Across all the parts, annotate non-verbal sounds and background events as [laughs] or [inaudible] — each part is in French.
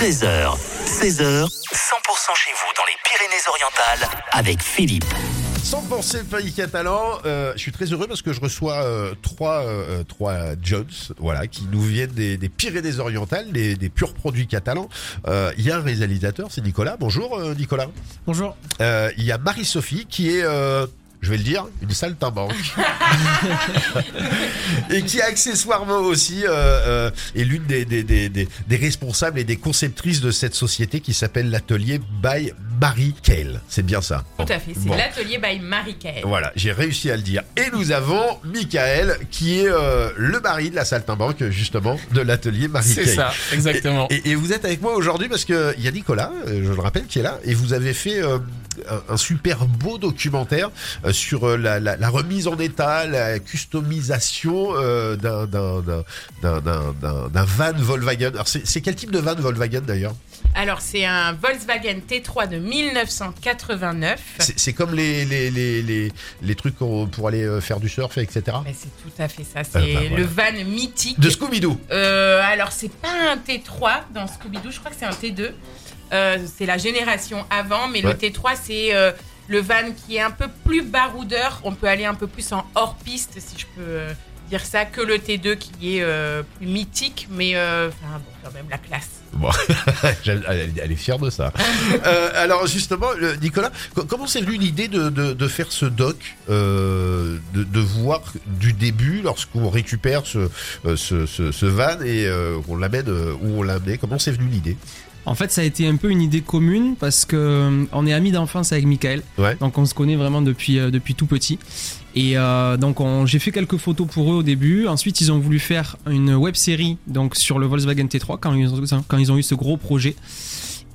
13h, 16h, 100% chez vous dans les Pyrénées-Orientales avec Philippe. 100% pays catalan, euh, je suis très heureux parce que je reçois euh, trois, euh, trois Jones, voilà, qui nous viennent des, des Pyrénées-Orientales, des, des purs produits catalans. Euh, Il y a un réalisateur, c'est Nicolas. Bonjour euh, Nicolas. Bonjour. Euh, Il y a Marie-Sophie qui est, euh, je vais le dire, une saltimbanque. [laughs] et qui accessoirement aussi euh, euh, est l'une des, des, des, des, des responsables et des conceptrices de cette société qui s'appelle l'atelier by Marie Kale. C'est bien ça. Tout à fait, c'est Bon. l'atelier by Marie-Kaël. Voilà, j'ai réussi à le dire. Et nous avons Michael, qui est euh, le mari de la saltimbanque, justement, de l'atelier Marie C'est Kay. ça, exactement. Et, et- et vous êtes avec moi aujourd'hui parce que il y a Nicolas, je le rappelle, qui est là, et vous avez fait euh, un, un super beau documentaire euh, sur euh, la, la- la remise en état, la customisation euh, d'un van Volkswagen. Alors c'est c'est quel type de van Volkswagen d'ailleurs? Alors, c'est un Volkswagen T3 de 1989. C'est c'est comme les, les, les, les, les trucs pour aller faire du surf, etc. C'est tout à fait ça, c'est Ah bah voilà. le van mythique. De Scooby-Doo. Euh, alors, c'est pas un T3 dans Scooby-Doo, je crois que c'est un T2. Euh, c'est la génération avant, mais Ouais. le T3, c'est euh, le van qui est un peu plus baroudeur. On peut aller un peu plus en hors-piste, si je peux euh, dire ça, que le T2 qui est euh, plus mythique, mais euh, enfin, bon, quand même la classe. Bon, [laughs] elle, est fière de ça. [laughs] Euh, alors justement, Nicolas, co- comment c'est venu l'idée de, de, de faire ce doc, euh, de, de voir du début lorsqu'on récupère ce, ce, ce, ce van et euh, qu'on l'amène où on l'a amené? Comment c'est venu l'idée? En fait, ça a été un peu une idée commune parce que euh, on est amis d'enfance avec Michael. Ouais. Donc on se connaît vraiment depuis, euh, depuis tout petit. Et euh, donc on- j'ai fait quelques photos pour eux au début. Ensuite, ils ont voulu faire une web série donc sur le Volkswagen T3 quand ils ont, quand ils ont eu ce gros projet.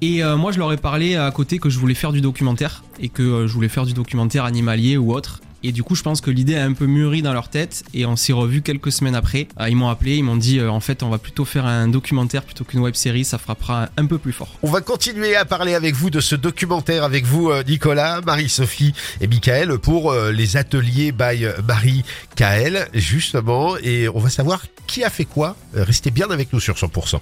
Et euh, moi, je leur ai parlé à côté que je voulais faire du documentaire et que euh, je voulais faire du documentaire animalier ou autre. Et du coup, je pense que l'idée a un peu mûri dans leur tête et on s'est revu quelques semaines après. Euh, ils m'ont appelé, ils m'ont dit euh, en fait, on va plutôt faire un documentaire plutôt qu'une web série, ça frappera un peu plus fort. On va continuer à parler avec vous de ce documentaire avec vous, euh, Nicolas, Marie-Sophie et Michael, pour euh, les ateliers by Marie-Kaël, justement. Et on va savoir qui a fait quoi. Restez bien avec nous sur 100%.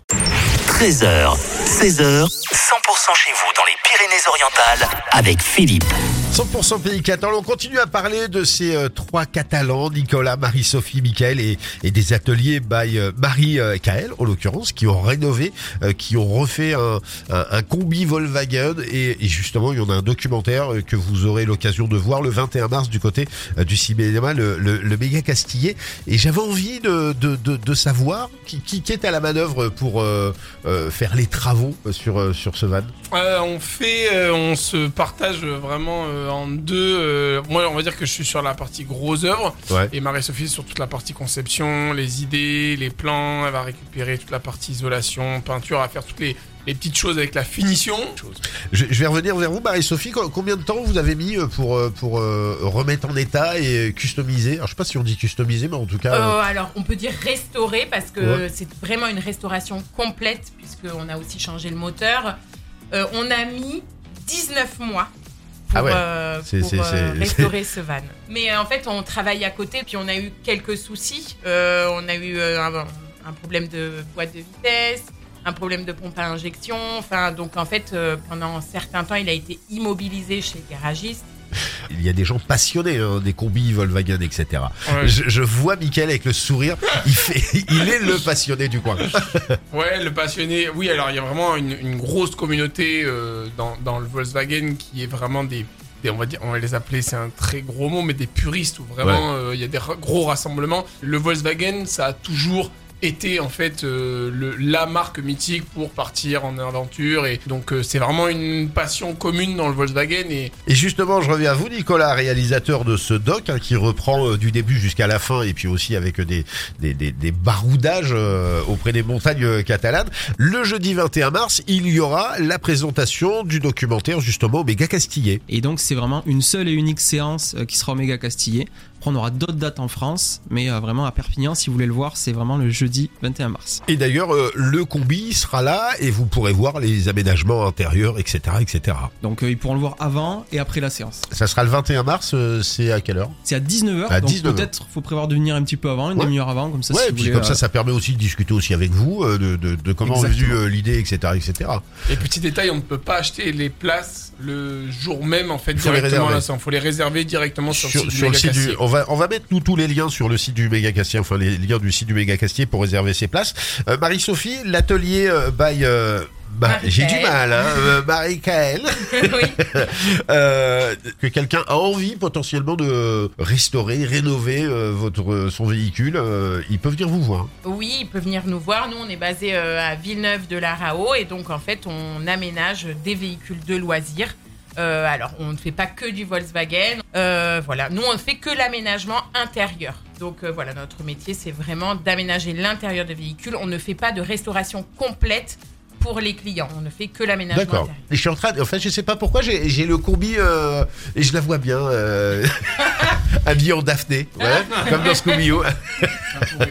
13h, 16h, 100% chez vous dans les Pyrénées-Orientales avec Philippe. 100% pays catalan. On continue à parler de ces euh, trois Catalans, Nicolas, Marie-Sophie, Michael, et, des ateliers by euh, Marie-Kaël, en l'occurrence, qui ont rénové, euh, qui ont refait un, un, combi Volkswagen. Et, et justement, il y en a un documentaire euh, que vous aurez l'occasion de voir le 21 mars du côté euh, du cinéma, le, le, le méga Castillé. Et j'avais envie de, de, de, de savoir qui, qui, qui est à la manœuvre pour euh, euh, faire les travaux euh, sur, euh, sur ce van. Euh, on fait, euh, on se partage vraiment euh, en deux. euh, moi, on va dire que je suis sur la partie gros œuvre Ouais. et Marie-Sophie sur toute la partie conception, les idées, les plans. Elle va récupérer toute la partie isolation, peinture, à faire toutes les, les petites choses avec la finition. Je, je vais revenir vers vous, Marie-Sophie. Co- Combien de temps vous avez mis euh, pour, pour euh, remettre en état et customiser? Alors, je sais pas si on dit customiser, mais en tout cas. Euh, alors, on peut dire restaurer parce que Ouais. c'est vraiment une restauration complète puisqu'on a aussi changé le moteur. Euh, on a mis 19 mois pour, Ah ouais. euh, pour, euh, restaurer ce van. Mais euh, en fait, on travaille à côté puis on a eu quelques soucis. On a eu un, un problème de boîte de vitesse, un problème de pompe à injection. Enfin, donc en fait, pendant un certain temps, il a été immobilisé chez le garagiste. Il y a des gens passionnés hein, des combis Volkswagen, etc. Ouais. Je, je vois Mickaël avec le sourire. Il, fait, [laughs] il est le passionné du coin. [laughs] Ouais, le passionné. Oui, alors il y a vraiment une, une grosse communauté euh, dans, dans le Volkswagen qui est vraiment des, on va dire, on va les appeler, c'est un très gros mot, mais des puristes où vraiment euh, il y a des gros rassemblements. Le Volkswagen, ça a toujours été en fait euh, le, la marque mythique pour partir en aventure et donc euh, c'est vraiment une passion commune dans le Volkswagen et Et justement, je reviens à vous, Nicolas, réalisateur de ce doc hein, qui reprend euh, du début jusqu'à la fin et puis aussi avec des, des, des, des baroudages euh, auprès des montagnes catalanes. Le jeudi 21 mars, il y aura la présentation du documentaire justement au Méga Castillé. Et donc c'est vraiment une seule et unique séance euh, qui sera méga Castillé. Après, on aura d'autres dates en France, mais euh, vraiment à Perpignan, si vous voulez le voir, c'est vraiment le jeudi 21 mars. Et d'ailleurs, euh, le combi sera là et vous pourrez voir les aménagements intérieurs, etc., etc. Donc, euh, ils pourront le voir avant et après la séance. Ça sera le 21 mars. euh, c'est à quelle heure? C'est à 19h, À donc 19h. peut-être faut prévoir de venir un petit peu avant, une Ouais. demi-heure avant, comme ça. Ouais, si et vous puis voulez, comme euh, ça, ça permet aussi de discuter aussi avec vous euh, de, de, de comment est venue euh, l'idée, etc., etc. Et petit détail, on ne peut pas acheter les places le jour même en fait directement. Il faut les réserver directement sur, sur, le site sur du le site du, Méga on va on va mettre nous tous les liens sur le site du Méga Castier, enfin les liens du site du pour réserver ses places. Euh, Marie-Sophie, l'atelier euh, by euh, bah, j'ai du mal, hein, euh, Marie-Kaël, [laughs] oui. [laughs] euh, que quelqu'un a envie potentiellement de restaurer, rénover euh, votre son véhicule, il peut venir vous voir. Oui, il peut venir nous voir. Nous, on est basé à Villeneuve de la Rao et donc en fait, on aménage des véhicules de loisirs. Euh, alors, on ne fait pas que du Volkswagen. Euh, voilà, nous, on ne fait que l'aménagement intérieur. Donc euh, voilà, notre métier, c'est vraiment d'aménager l'intérieur de véhicules. On ne fait pas de restauration complète pour les clients. On ne fait que l'aménagement D'accord. je suis en train, de- en fait, je sais pas pourquoi j'ai j'ai le combi euh, et je la vois bien euh, [laughs] habillée en Daphné, ouais, comme dans Scooby-Doo.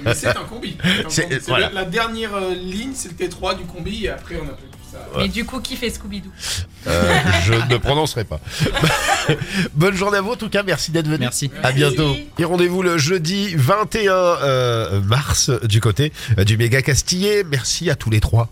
Mais c'est un combi. C'est- C'est voilà. la, la dernière ligne, c'est le T3 du combi et après on a plus Mais du coup, qui fait Scooby-Doo Euh, je ne prononcerai pas. [laughs] Bonne journée à vous en tout cas, merci d'être venu. Merci. À bientôt. Et rendez-vous le jeudi 21 euh, mars du côté euh, du Méga Castillé. Merci à tous les trois.